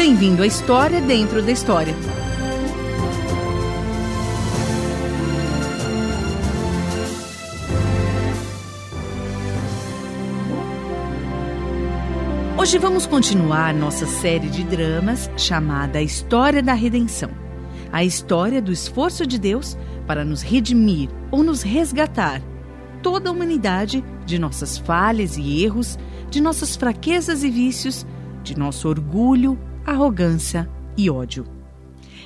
Bem-vindo à História Dentro da História. Hoje vamos continuar nossa série de dramas chamada História da Redenção. A história do esforço de Deus para nos redimir ou nos resgatar toda a humanidade de nossas falhas e erros, de nossas fraquezas e vícios, de nosso orgulho, arrogância e ódio.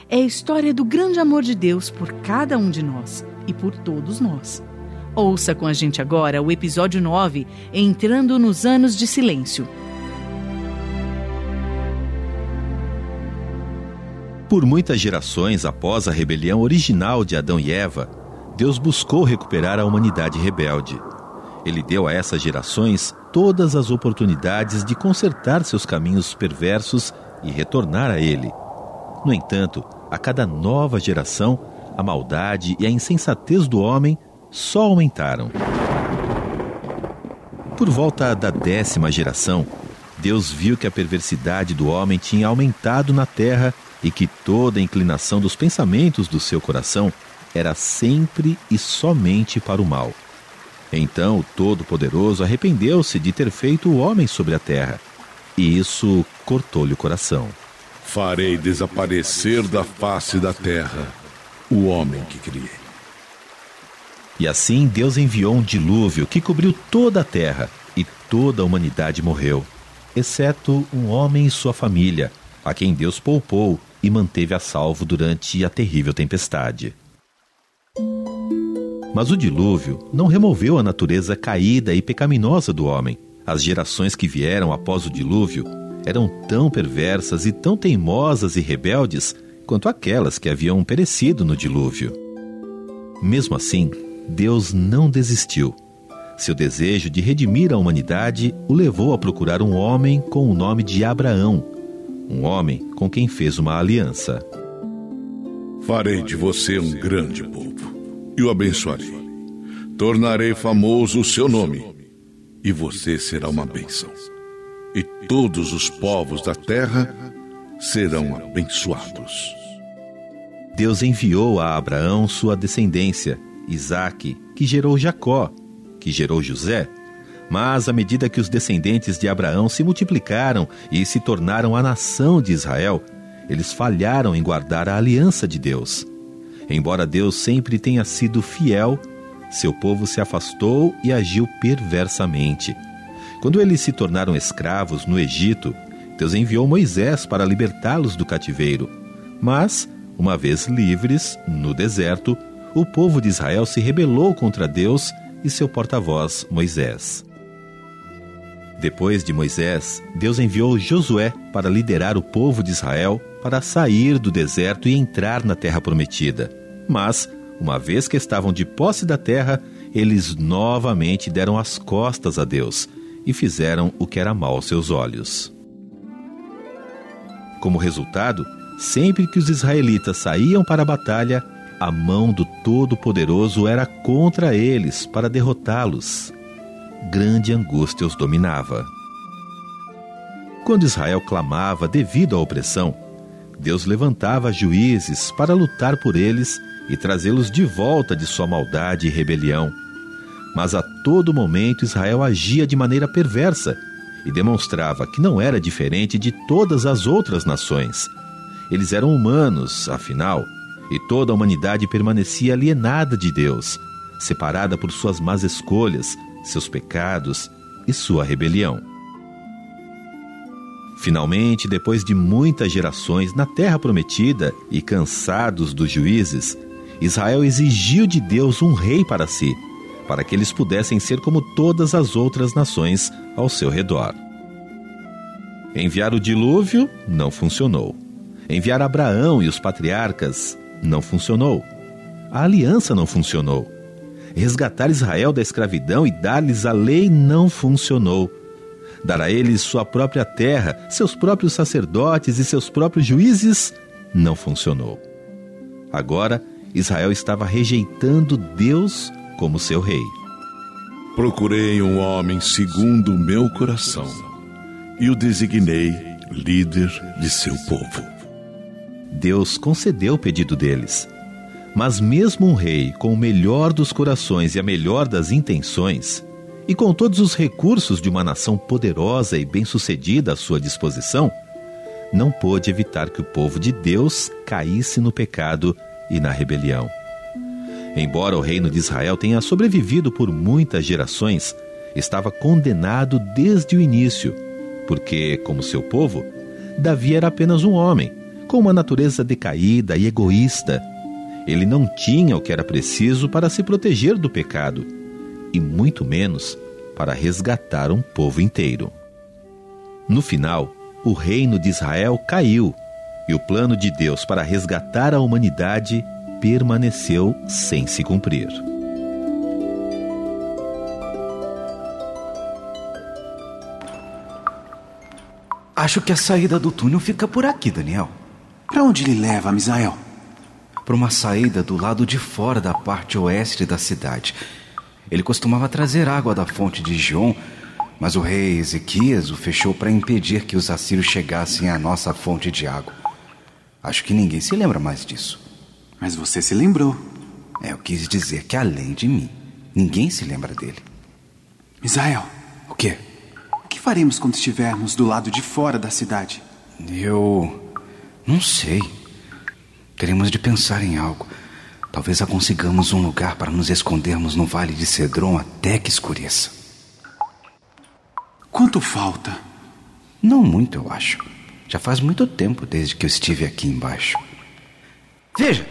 É a história do grande amor de Deus por cada um de nós e por todos nós. Ouça com a gente agora o episódio 9, Entrando nos Anos de Silêncio. Por muitas gerações após a rebelião original de Adão e Eva, Deus buscou recuperar a humanidade rebelde. Ele deu a essas gerações todas as oportunidades de consertar seus caminhos perversos e retornar a Ele. No entanto, a cada nova geração, a maldade e a insensatez do homem só aumentaram. Por volta da décima geração, Deus viu que a perversidade do homem tinha aumentado na terra e que toda a inclinação dos pensamentos do seu coração era sempre e somente para o mal. Então o Todo-Poderoso arrependeu-se de ter feito o homem sobre a terra, e isso cortou-lhe o coração. Farei desaparecer da face da terra o homem que criei. E assim Deus enviou um dilúvio que cobriu toda a terra, e toda a humanidade morreu, exceto um homem e sua família, a quem Deus poupou e manteve a salvo durante a terrível tempestade. Mas o dilúvio não removeu a natureza caída e pecaminosa do homem. As gerações que vieram após o dilúvio eram tão perversas e tão teimosas e rebeldes quanto aquelas que haviam perecido no dilúvio. Mesmo assim, Deus não desistiu. Seu desejo de redimir a humanidade o levou a procurar um homem com o nome de Abraão, um homem com quem fez uma aliança. Farei de você um grande povo e o abençoarei. Tornarei famoso o seu nome e você será uma bênção. E todos os povos da terra serão abençoados. Deus enviou a Abraão sua descendência, Isaque, que gerou Jacó, que gerou José, mas à medida que os descendentes de Abraão se multiplicaram e se tornaram a nação de Israel, eles falharam em guardar a aliança de Deus. Embora Deus sempre tenha sido fiel, seu povo se afastou e agiu perversamente. Quando eles se tornaram escravos no Egito, Deus enviou Moisés para libertá-los do cativeiro. Mas, uma vez livres, no deserto, o povo de Israel se rebelou contra Deus e seu porta-voz, Moisés. Depois de Moisés, Deus enviou Josué para liderar o povo de Israel para sair do deserto e entrar na terra prometida. Mas, uma vez que estavam de posse da terra, eles novamente deram as costas a Deus e fizeram o que era mal aos seus olhos. Como resultado, sempre que os israelitas saíam para a batalha, a mão do Todo-Poderoso era contra eles para derrotá-los grande angústia os dominava. Quando Israel clamava devido à opressão, Deus levantava juízes para lutar por eles e trazê-los de volta de sua maldade e rebelião. Mas a todo momento Israel agia de maneira perversa e demonstrava que não era diferente de todas as outras nações. Eles eram humanos, afinal, e toda a humanidade permanecia alienada de Deus, separada por suas más escolhas, seus pecados e sua rebelião. Finalmente, depois de muitas gerações na terra prometida e cansados dos juízes, Israel exigiu de Deus um rei para si, para que eles pudessem ser como todas as outras nações ao seu redor. Enviar o dilúvio não funcionou. Enviar Abraão e os patriarcas não funcionou. A aliança não funcionou resgatar Israel da escravidão e dar-lhes a lei não funcionou. Dar a eles sua própria terra, seus próprios sacerdotes e seus próprios juízes não funcionou. Agora, Israel estava rejeitando Deus como seu rei. Procurei um homem segundo o meu coração e o designei líder de seu povo. Deus concedeu o pedido deles. Mas mesmo um rei com o melhor dos corações e a melhor das intenções, e com todos os recursos de uma nação poderosa e bem-sucedida à sua disposição, não pôde evitar que o povo de Deus caísse no pecado e na rebelião. Embora o reino de Israel tenha sobrevivido por muitas gerações, estava condenado desde o início, porque, como seu povo, Davi era apenas um homem, com uma natureza decaída e egoísta. Ele não tinha o que era preciso para se proteger do pecado, e muito menos para resgatar um povo inteiro. No final, o reino de Israel caiu e o plano de Deus para resgatar a humanidade permaneceu sem se cumprir. Acho que a saída do túnel fica por aqui, Daniel. Para onde ele leva, Misael? Para uma saída do lado de fora da parte oeste da cidade. Ele costumava trazer água da fonte de Gion, mas o rei Ezequias o fechou para impedir que os assírios chegassem à nossa fonte de água. Acho que ninguém se lembra mais disso. Mas você se lembrou. É, eu quis dizer que além de mim, ninguém se lembra dele. Misael. O quê? O que faremos quando estivermos do lado de fora da cidade? Eu. não sei. Teremos de pensar em algo. Talvez a consigamos um lugar para nos escondermos no vale de Cedron até que escureça. Quanto falta? Não muito, eu acho. Já faz muito tempo desde que eu estive aqui embaixo. Veja!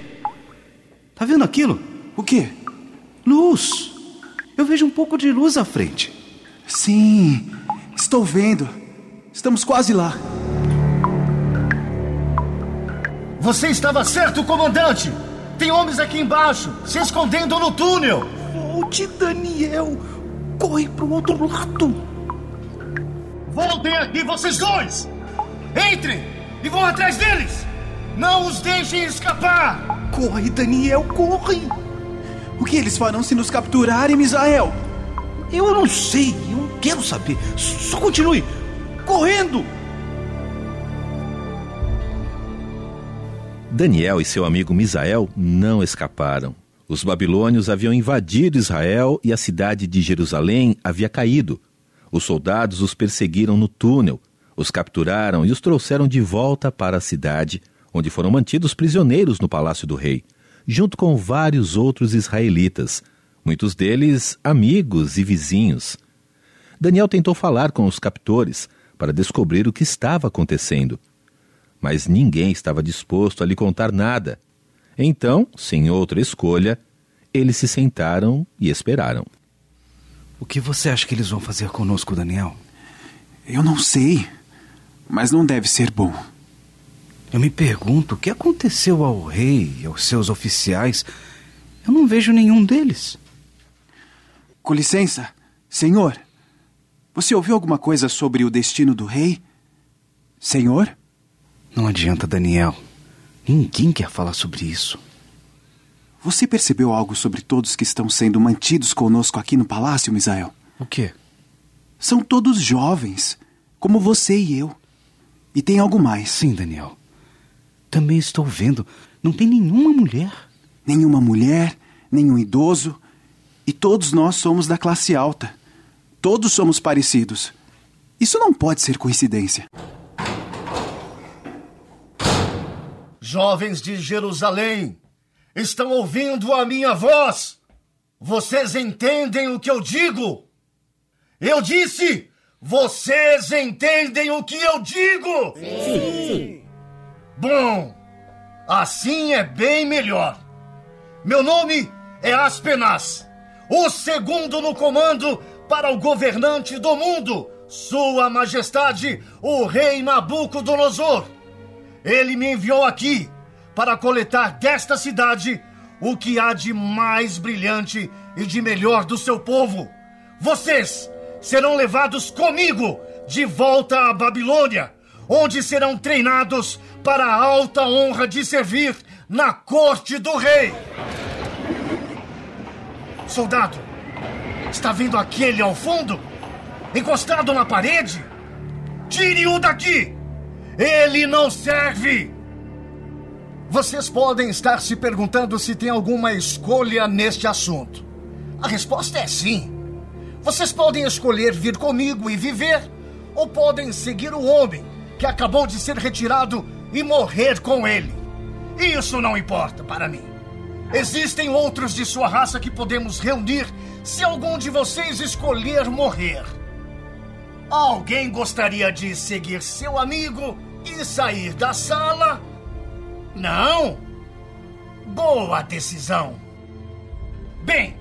Tá vendo aquilo? O quê? Luz! Eu vejo um pouco de luz à frente. Sim, estou vendo. Estamos quase lá. Você estava certo, comandante! Tem homens aqui embaixo, se escondendo no túnel. Volte, Daniel. Corre para o outro lado. Voltem aqui, vocês dois! Entrem e vão atrás deles! Não os deixem escapar! Corre, Daniel, corre! O que eles farão se nos capturarem, Misael? Eu não sei, eu não quero saber. Só continue correndo! Daniel e seu amigo Misael não escaparam. Os babilônios haviam invadido Israel e a cidade de Jerusalém havia caído. Os soldados os perseguiram no túnel, os capturaram e os trouxeram de volta para a cidade, onde foram mantidos prisioneiros no palácio do rei, junto com vários outros israelitas, muitos deles amigos e vizinhos. Daniel tentou falar com os captores para descobrir o que estava acontecendo mas ninguém estava disposto a lhe contar nada. Então, sem outra escolha, eles se sentaram e esperaram. O que você acha que eles vão fazer conosco, Daniel? Eu não sei, mas não deve ser bom. Eu me pergunto o que aconteceu ao rei e aos seus oficiais. Eu não vejo nenhum deles. Com licença, senhor. Você ouviu alguma coisa sobre o destino do rei? Senhor? Não adianta, Daniel. Ninguém quer falar sobre isso. Você percebeu algo sobre todos que estão sendo mantidos conosco aqui no palácio, Misael? O quê? São todos jovens, como você e eu. E tem algo mais. Sim, Daniel. Também estou vendo. Não tem nenhuma mulher. Nenhuma mulher, nenhum idoso. E todos nós somos da classe alta. Todos somos parecidos. Isso não pode ser coincidência. Jovens de Jerusalém, estão ouvindo a minha voz? Vocês entendem o que eu digo? Eu disse, vocês entendem o que eu digo? Sim. Bom, assim é bem melhor. Meu nome é Aspenaz, o segundo no comando para o governante do mundo, Sua Majestade, o Rei Nabucodonosor. Ele me enviou aqui para coletar desta cidade o que há de mais brilhante e de melhor do seu povo. Vocês serão levados comigo de volta à Babilônia, onde serão treinados para a alta honra de servir na corte do rei. Soldado, está vendo aquele ao fundo? Encostado na parede? Tire-o daqui! Ele não serve! Vocês podem estar se perguntando se tem alguma escolha neste assunto. A resposta é sim. Vocês podem escolher vir comigo e viver, ou podem seguir o homem que acabou de ser retirado e morrer com ele. Isso não importa para mim. Existem outros de sua raça que podemos reunir se algum de vocês escolher morrer. Alguém gostaria de seguir seu amigo e sair da sala? Não? Boa decisão. Bem,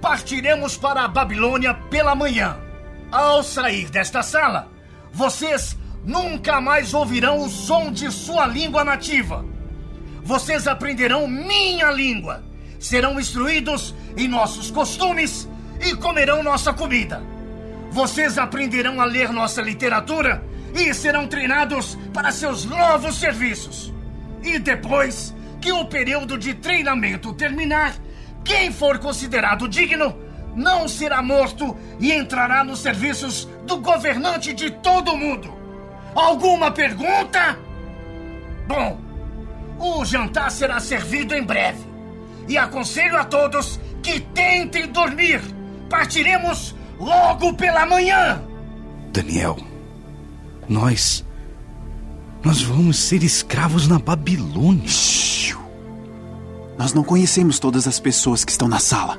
partiremos para a Babilônia pela manhã. Ao sair desta sala, vocês nunca mais ouvirão o som de sua língua nativa. Vocês aprenderão minha língua, serão instruídos em nossos costumes e comerão nossa comida. Vocês aprenderão a ler nossa literatura e serão treinados para seus novos serviços. E depois que o período de treinamento terminar, quem for considerado digno não será morto e entrará nos serviços do governante de todo o mundo. Alguma pergunta? Bom, o jantar será servido em breve. E aconselho a todos que tentem dormir. Partiremos logo pela manhã. Daniel, nós. Nós vamos ser escravos na Babilônia. Shhh. Nós não conhecemos todas as pessoas que estão na sala.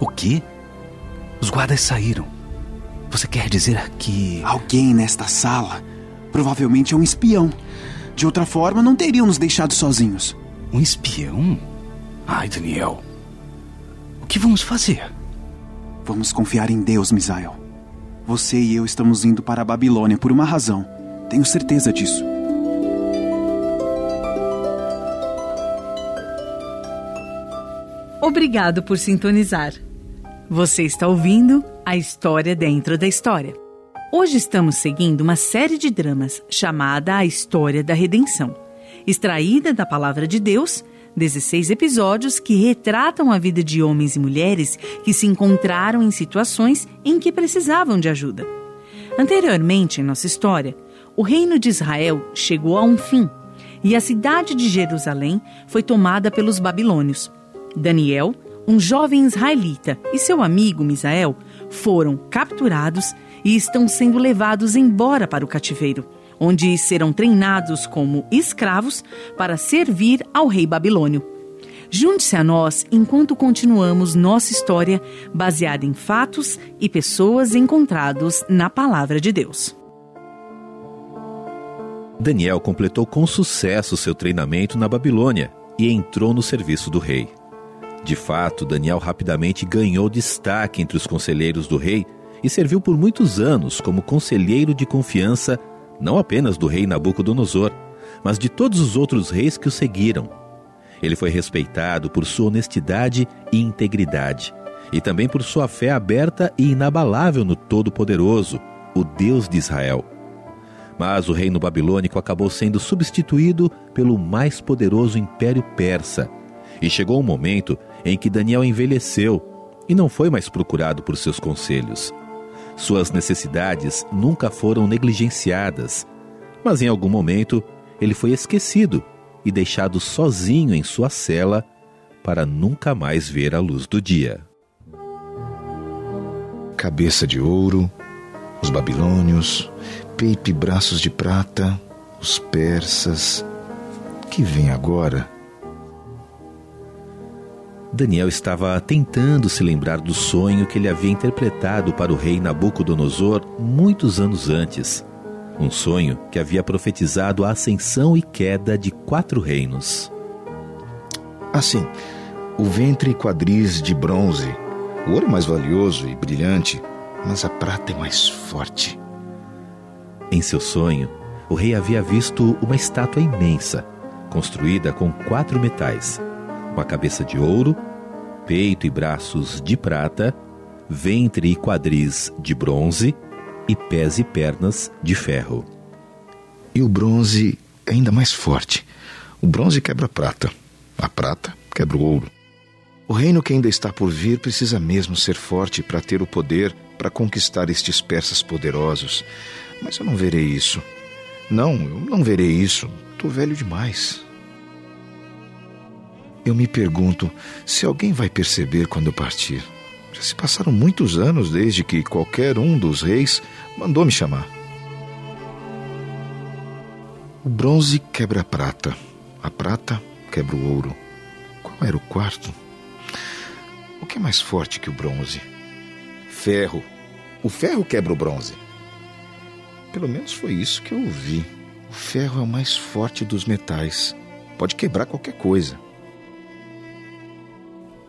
O quê? Os guardas saíram. Você quer dizer que. Alguém nesta sala provavelmente é um espião. De outra forma, não teriam nos deixado sozinhos. Um espião? Ai, Daniel. O que vamos fazer? Vamos confiar em Deus, Misael. Você e eu estamos indo para a Babilônia por uma razão. Tenho certeza disso. Obrigado por sintonizar. Você está ouvindo a história dentro da história. Hoje estamos seguindo uma série de dramas chamada A História da Redenção, extraída da Palavra de Deus, 16 episódios que retratam a vida de homens e mulheres que se encontraram em situações em que precisavam de ajuda. Anteriormente em nossa história, o reino de Israel chegou a um fim e a cidade de Jerusalém foi tomada pelos babilônios. Daniel, um jovem israelita, e seu amigo Misael foram capturados e estão sendo levados embora para o cativeiro, onde serão treinados como escravos para servir ao rei babilônio. Junte-se a nós enquanto continuamos nossa história baseada em fatos e pessoas encontrados na palavra de Deus. Daniel completou com sucesso seu treinamento na Babilônia e entrou no serviço do rei. De fato, Daniel rapidamente ganhou destaque entre os conselheiros do rei e serviu por muitos anos como conselheiro de confiança não apenas do rei Nabucodonosor, mas de todos os outros reis que o seguiram. Ele foi respeitado por sua honestidade e integridade, e também por sua fé aberta e inabalável no Todo-Poderoso, o Deus de Israel. Mas o reino babilônico acabou sendo substituído pelo mais poderoso império persa, e chegou um momento em que Daniel envelheceu e não foi mais procurado por seus conselhos. Suas necessidades nunca foram negligenciadas, mas em algum momento ele foi esquecido e deixado sozinho em sua cela para nunca mais ver a luz do dia. Cabeça de ouro, os babilônios, peito e braços de prata, os persas. Que vem agora? Daniel estava tentando se lembrar do sonho que ele havia interpretado para o rei Nabucodonosor muitos anos antes. Um sonho que havia profetizado a ascensão e queda de quatro reinos. Assim, o ventre e quadris de bronze, o ouro é mais valioso e brilhante, mas a prata é mais forte. Em seu sonho, o rei havia visto uma estátua imensa, construída com quatro metais uma cabeça de ouro, peito e braços de prata, ventre e quadris de bronze e pés e pernas de ferro. E o bronze é ainda mais forte. O bronze quebra a prata, a prata quebra o ouro. O reino que ainda está por vir precisa mesmo ser forte para ter o poder para conquistar estes persas poderosos. Mas eu não verei isso. Não, eu não verei isso. Estou velho demais. Eu me pergunto se alguém vai perceber quando eu partir. Já se passaram muitos anos desde que qualquer um dos reis mandou me chamar. O bronze quebra a prata, a prata quebra o ouro. Qual era o quarto? O que é mais forte que o bronze? Ferro. O ferro quebra o bronze. Pelo menos foi isso que eu ouvi. O ferro é o mais forte dos metais. Pode quebrar qualquer coisa.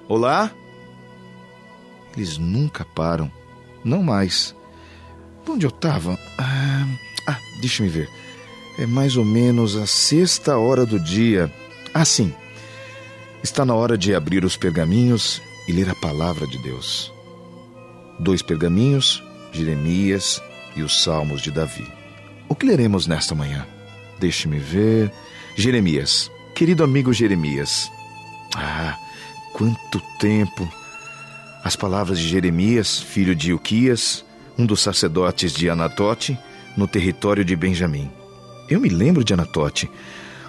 Olá? Eles nunca param. Não mais. Onde eu estava? Ah, ah, deixa me ver. É mais ou menos a sexta hora do dia. Ah, sim. Está na hora de abrir os pergaminhos e ler a palavra de Deus. Dois pergaminhos, Jeremias e os Salmos de Davi. O que leremos nesta manhã? Deixe-me ver. Jeremias. Querido amigo Jeremias. Ah, quanto tempo! As palavras de Jeremias, filho de Ilquias, um dos sacerdotes de Anatote, no território de Benjamim. Eu me lembro de Anatote,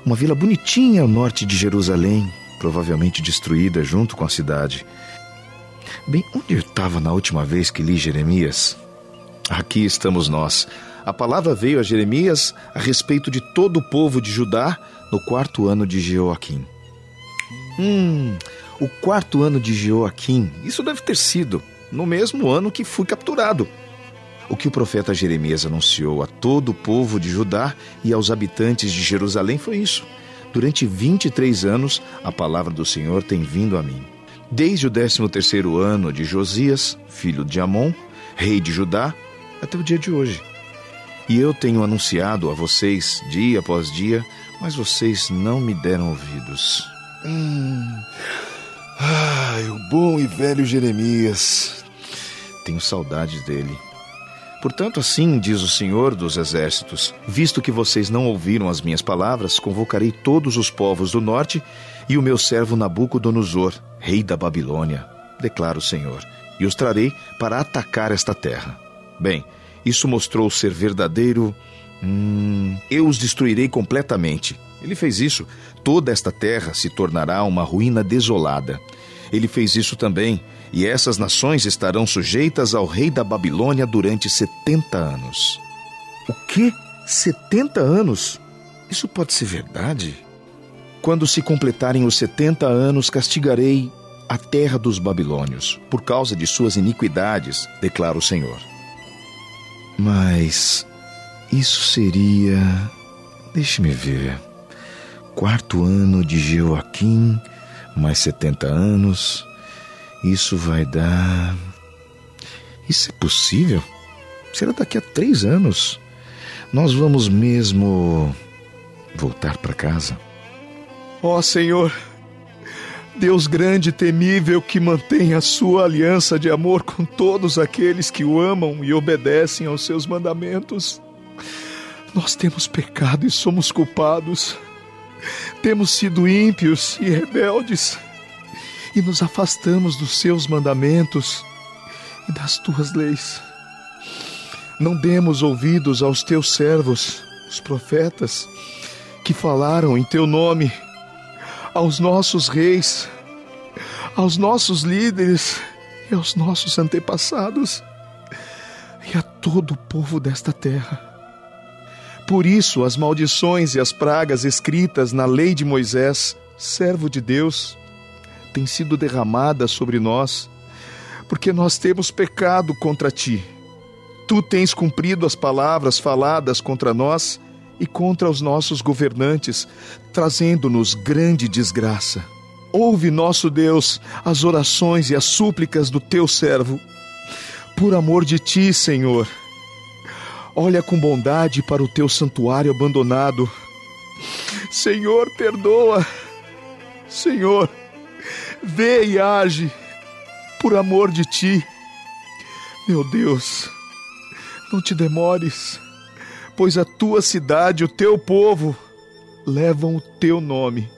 uma vila bonitinha ao norte de Jerusalém, provavelmente destruída junto com a cidade. Bem, onde eu estava na última vez que li Jeremias? Aqui estamos nós. A palavra veio a Jeremias a respeito de todo o povo de Judá no quarto ano de Jeoaquim. Hum, o quarto ano de Jeoaquim, isso deve ter sido no mesmo ano que fui capturado. O que o profeta Jeremias anunciou a todo o povo de Judá e aos habitantes de Jerusalém foi isso. Durante 23 anos, a palavra do Senhor tem vindo a mim. Desde o 13 terceiro ano de Josias, filho de Amon, rei de Judá, até o dia de hoje. E eu tenho anunciado a vocês dia após dia, mas vocês não me deram ouvidos. Hum. Ai, o bom e velho Jeremias. Tenho saudades dele. Portanto, assim diz o Senhor dos Exércitos: visto que vocês não ouviram as minhas palavras, convocarei todos os povos do norte e o meu servo Nabucodonosor, rei da Babilônia, declara o Senhor, e os trarei para atacar esta terra. Bem, isso mostrou ser verdadeiro. Hum, eu os destruirei completamente. Ele fez isso. Toda esta terra se tornará uma ruína desolada. Ele fez isso também, e essas nações estarão sujeitas ao rei da Babilônia durante 70 anos. O quê? 70 anos? Isso pode ser verdade? Quando se completarem os 70 anos, castigarei a terra dos babilônios por causa de suas iniquidades, declara o Senhor. Mas isso seria. Deixe-me ver. Quarto ano de Joaquim, mais 70 anos. Isso vai dar. Isso é possível? Será daqui a três anos. Nós vamos mesmo voltar para casa. Ó oh, Senhor, Deus grande e temível que mantém a sua aliança de amor com todos aqueles que o amam e obedecem aos seus mandamentos. Nós temos pecado e somos culpados. Temos sido ímpios e rebeldes e nos afastamos dos seus mandamentos e das tuas leis. Não demos ouvidos aos teus servos, os profetas, que falaram em teu nome aos nossos reis, aos nossos líderes e aos nossos antepassados e a todo o povo desta terra. Por isso, as maldições e as pragas escritas na lei de Moisés, servo de Deus, têm sido derramadas sobre nós, porque nós temos pecado contra ti. Tu tens cumprido as palavras faladas contra nós e contra os nossos governantes, trazendo-nos grande desgraça. Ouve, nosso Deus, as orações e as súplicas do teu servo. Por amor de ti, Senhor, olha com bondade para o teu santuário abandonado. Senhor, perdoa. Senhor, vê e age por amor de ti. Meu Deus, não te demores pois a tua cidade, o teu povo, levam o teu nome.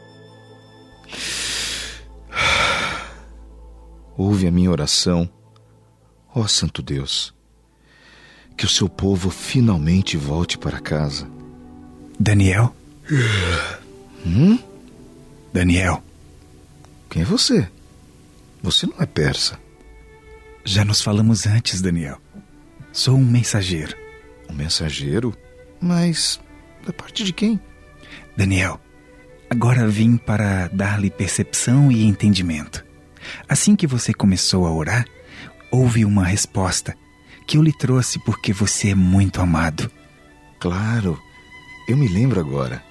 Ouve a minha oração, ó Santo Deus, que o seu povo finalmente volte para casa. Daniel? Hum? Daniel, Quem é você? Você não é persa. já nos falamos antes, Daniel. Sou um mensageiro. Um mensageiro? Mas. Da parte de quem? Daniel, agora vim para dar-lhe percepção e entendimento. Assim que você começou a orar, houve uma resposta que eu lhe trouxe porque você é muito amado. Claro. Eu me lembro agora.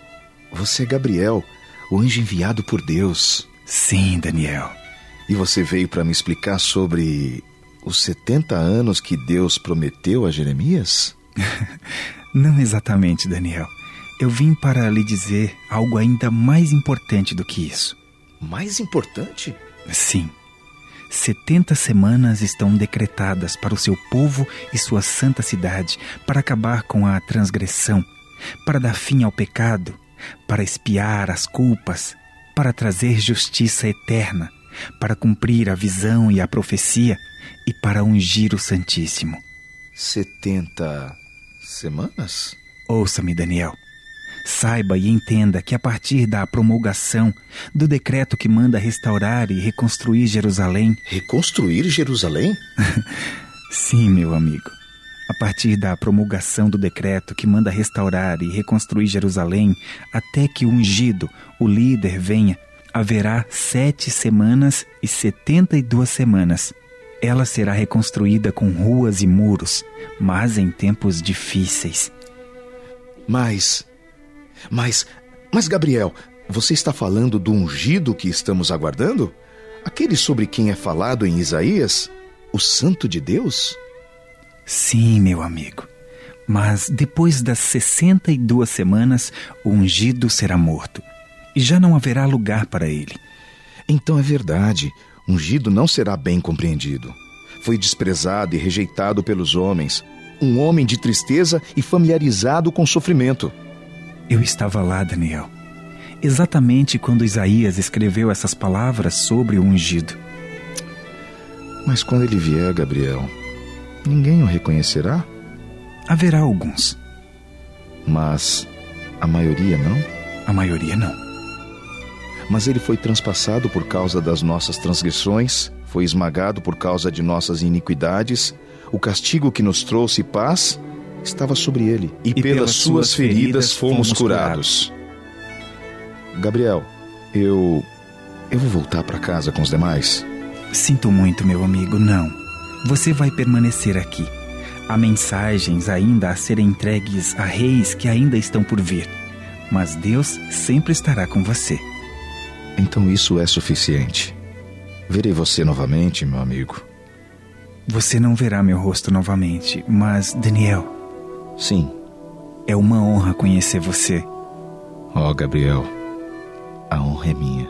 Você é Gabriel, o anjo enviado por Deus. Sim, Daniel. E você veio para me explicar sobre os 70 anos que Deus prometeu a Jeremias? Não exatamente, Daniel. Eu vim para lhe dizer algo ainda mais importante do que isso. Mais importante? Sim. 70 semanas estão decretadas para o seu povo e sua santa cidade, para acabar com a transgressão, para dar fim ao pecado, para expiar as culpas, para trazer justiça eterna, para cumprir a visão e a profecia e para ungir o Santíssimo. 70 semanas? Ouça-me, Daniel. Saiba e entenda que a partir da promulgação do decreto que manda restaurar e reconstruir Jerusalém, Reconstruir Jerusalém? sim, meu amigo. A partir da promulgação do decreto que manda restaurar e reconstruir Jerusalém, até que o ungido, o líder, venha, haverá sete semanas e setenta e duas semanas. Ela será reconstruída com ruas e muros, mas em tempos difíceis. Mas. Mas. Mas, Gabriel, você está falando do ungido que estamos aguardando? Aquele sobre quem é falado em Isaías? O Santo de Deus? Sim, meu amigo. Mas depois das 62 semanas, o ungido será morto. E já não haverá lugar para ele. Então é verdade. Ungido não será bem compreendido. Foi desprezado e rejeitado pelos homens. Um homem de tristeza e familiarizado com sofrimento. Eu estava lá, Daniel. Exatamente quando Isaías escreveu essas palavras sobre o ungido. Mas quando ele vier, Gabriel, ninguém o reconhecerá? Haverá alguns. Mas a maioria não? A maioria não. Mas ele foi transpassado por causa das nossas transgressões, foi esmagado por causa de nossas iniquidades. O castigo que nos trouxe paz estava sobre ele, e, pelas, suas feridas fomos curados. Gabriel, eu. Eu vou voltar para casa com os demais. Sinto muito, meu amigo, não. Você vai permanecer aqui. Há mensagens ainda a serem entregues a reis que ainda estão por vir. Mas Deus sempre estará com você. Então isso é suficiente. Verei você novamente, meu amigo. Você não verá meu rosto novamente, mas, Daniel, Sim. é uma honra conhecer você. Ó, Gabriel, a honra é minha.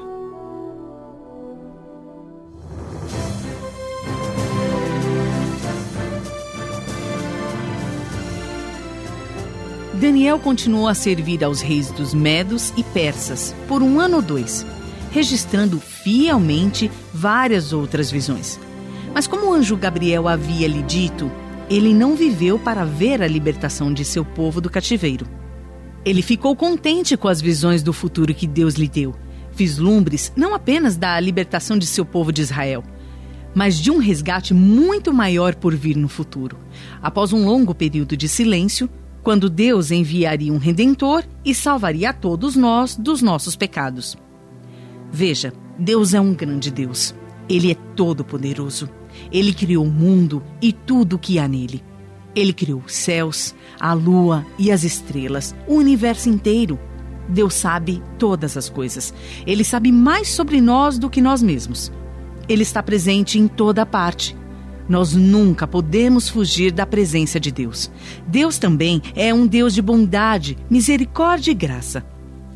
Daniel continuou a servir aos reis dos Medos e Persas por um ano ou dois, registrando fielmente várias outras visões. Mas como o anjo Gabriel havia lhe dito, ele não viveu para ver a libertação de seu povo do cativeiro. Ele ficou contente com as visões do futuro que Deus lhe deu, vislumbres não apenas da libertação de seu povo de Israel, mas de um resgate muito maior por vir no futuro. Após um longo período de silêncio, quando Deus enviaria um redentor e salvaria a todos nós dos nossos pecados. Veja, Deus é um grande Deus. Ele é todo-poderoso. Ele criou o mundo e tudo o que há nele. Ele criou os céus, a lua e as estrelas, o universo inteiro. Deus sabe todas as coisas. Ele sabe mais sobre nós do que nós mesmos. Ele está presente em toda parte. Nós nunca podemos fugir da presença de Deus. Deus também é um Deus de bondade, misericórdia e graça.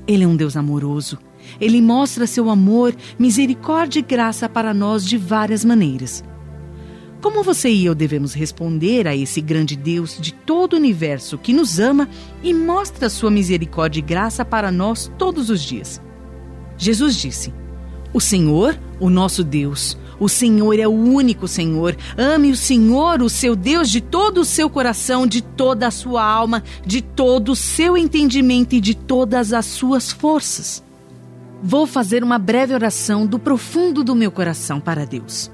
Ele é um Deus amoroso. Ele mostra seu amor, misericórdia e graça para nós de várias maneiras. Como você e eu devemos responder a esse grande Deus de todo o universo que nos ama e mostra sua misericórdia e graça para nós todos os dias? Jesus disse: O Senhor, o nosso Deus, O Senhor é o único Senhor. Ame o Senhor, o seu Deus, de todo o seu coração, de toda a sua alma, de todo o seu entendimento e de todas as suas forças. Vou fazer uma breve oração do profundo do meu coração para Deus.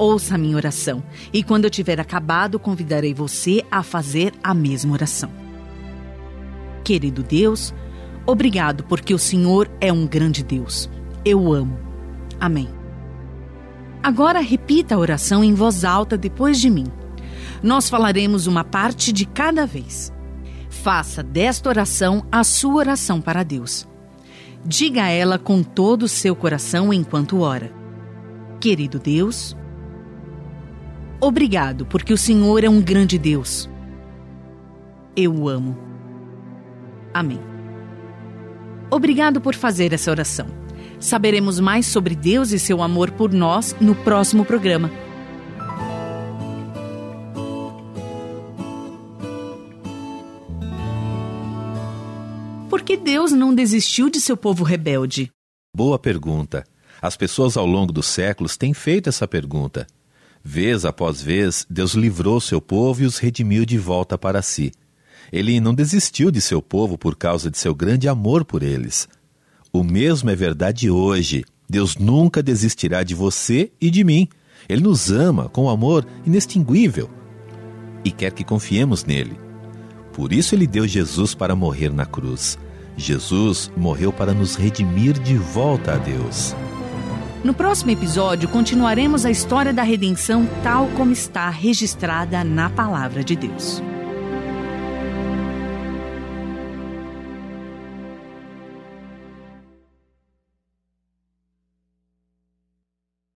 Ouça a minha oração e quando eu tiver acabado, convidarei você a fazer a mesma oração. Querido Deus, obrigado porque o Senhor é um grande Deus. Eu amo. Amém. Agora repita a oração em voz alta depois de mim. Nós falaremos uma parte de cada vez. Faça desta oração a sua oração para Deus. Diga ela com todo o seu coração enquanto ora. Querido Deus, obrigado porque o Senhor é um grande Deus. Eu o amo. Amém. Obrigado por fazer essa oração. Saberemos mais sobre Deus e seu amor por nós no próximo programa. Por que Deus não desistiu de seu povo rebelde? Boa pergunta. As pessoas ao longo dos séculos têm feito essa pergunta. Vez após vez, Deus livrou seu povo e os redimiu de volta para si. Ele não desistiu de seu povo por causa de seu grande amor por eles. O mesmo é verdade hoje. Deus nunca desistirá de você e de mim. Ele nos ama com um amor inextinguível e quer que confiemos nele. Por isso ele deu Jesus para morrer na cruz. Jesus morreu para nos redimir de volta a Deus. No próximo episódio, continuaremos a história da redenção tal como está registrada na Palavra de Deus.